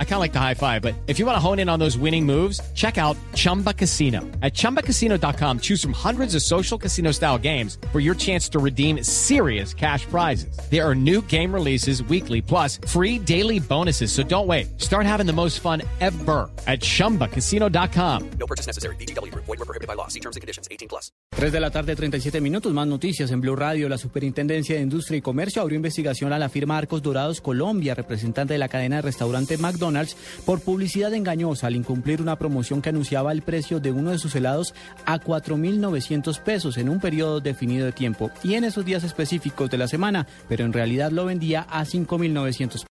I kind of like the high five, but if you want to hone in on those winning moves, check out Chumba Casino. At ChumbaCasino.com, choose from hundreds of social casino style games for your chance to redeem serious cash prizes. There are new game releases weekly, plus free daily bonuses. So don't wait. Start having the most fun ever at ChumbaCasino.com. No purchase necessary. VGW. Void were prohibited by law. See terms and conditions. 18 plus. 3 de la tarde, 37 minutos. Más noticias en Blu Radio. La Superintendencia de Industria y Comercio abrió investigación a la firma Arcos Dorados Colombia, representante de la cadena de restaurante Por publicidad engañosa al incumplir una promoción que anunciaba el precio de uno de sus helados a 4.900 pesos en un periodo definido de tiempo y en esos días específicos de la semana, pero en realidad lo vendía a 5.900 pesos.